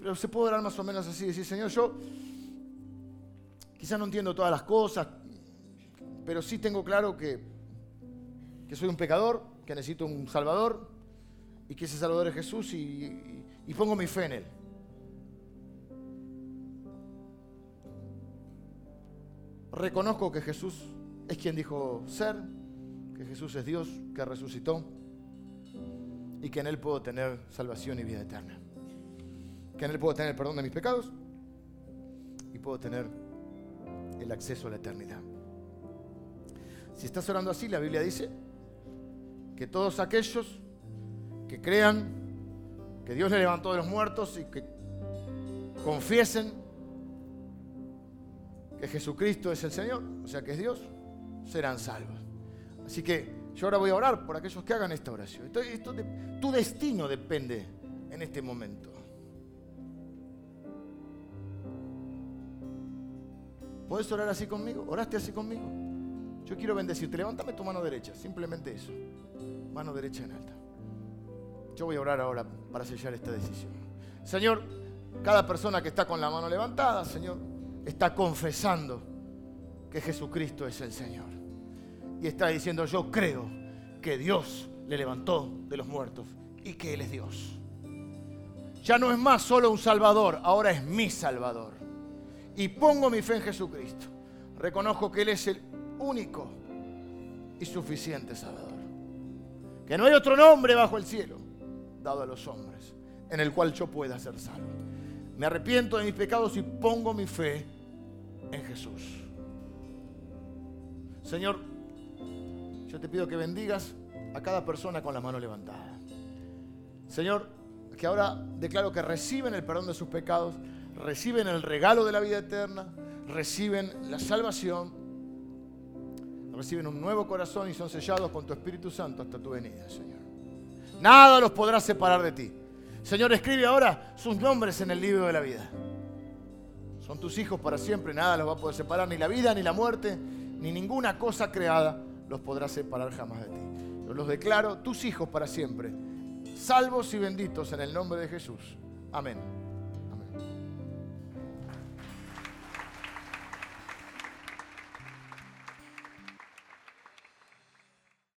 Speaker 1: Pero se puede orar más o menos así, decir, Señor, yo quizás no entiendo todas las cosas, pero sí tengo claro que, que soy un pecador, que necesito un Salvador y que ese Salvador es Jesús y, y pongo mi fe en Él. Reconozco que Jesús es quien dijo ser, que Jesús es Dios, que resucitó y que en Él puedo tener salvación y vida eterna. Que en Él puedo tener perdón de mis pecados y puedo tener el acceso a la eternidad. Si estás orando así, la Biblia dice que todos aquellos que crean que Dios le levantó de los muertos y que confiesen que Jesucristo es el Señor, o sea que es Dios, serán salvos. Así que yo ahora voy a orar por aquellos que hagan esta oración. Esto, tu destino depende en este momento. ¿Puedes orar así conmigo? ¿Oraste así conmigo? Yo quiero bendecirte. Levántame tu mano derecha, simplemente eso. Mano derecha en alta. Yo voy a orar ahora para sellar esta decisión. Señor, cada persona que está con la mano levantada, Señor, está confesando que Jesucristo es el Señor. Y está diciendo, yo creo que Dios le levantó de los muertos y que Él es Dios. Ya no es más solo un Salvador, ahora es mi Salvador. Y pongo mi fe en Jesucristo. Reconozco que Él es el único y suficiente Salvador. Que no hay otro nombre bajo el cielo dado a los hombres en el cual yo pueda ser salvo. Me arrepiento de mis pecados y pongo mi fe en Jesús. Señor, yo te pido que bendigas a cada persona con la mano levantada. Señor, que ahora declaro que reciben el perdón de sus pecados, reciben el regalo de la vida eterna, reciben la salvación, reciben un nuevo corazón y son sellados con tu Espíritu Santo hasta tu venida, Señor. Nada los podrá separar de ti. Señor, escribe ahora sus nombres en el libro de la vida. Son tus hijos para siempre, nada los va a poder separar, ni la vida, ni la muerte, ni ninguna cosa creada los podrá separar jamás de ti. Yo los declaro tus hijos para siempre, salvos y benditos en el nombre de Jesús. Amén.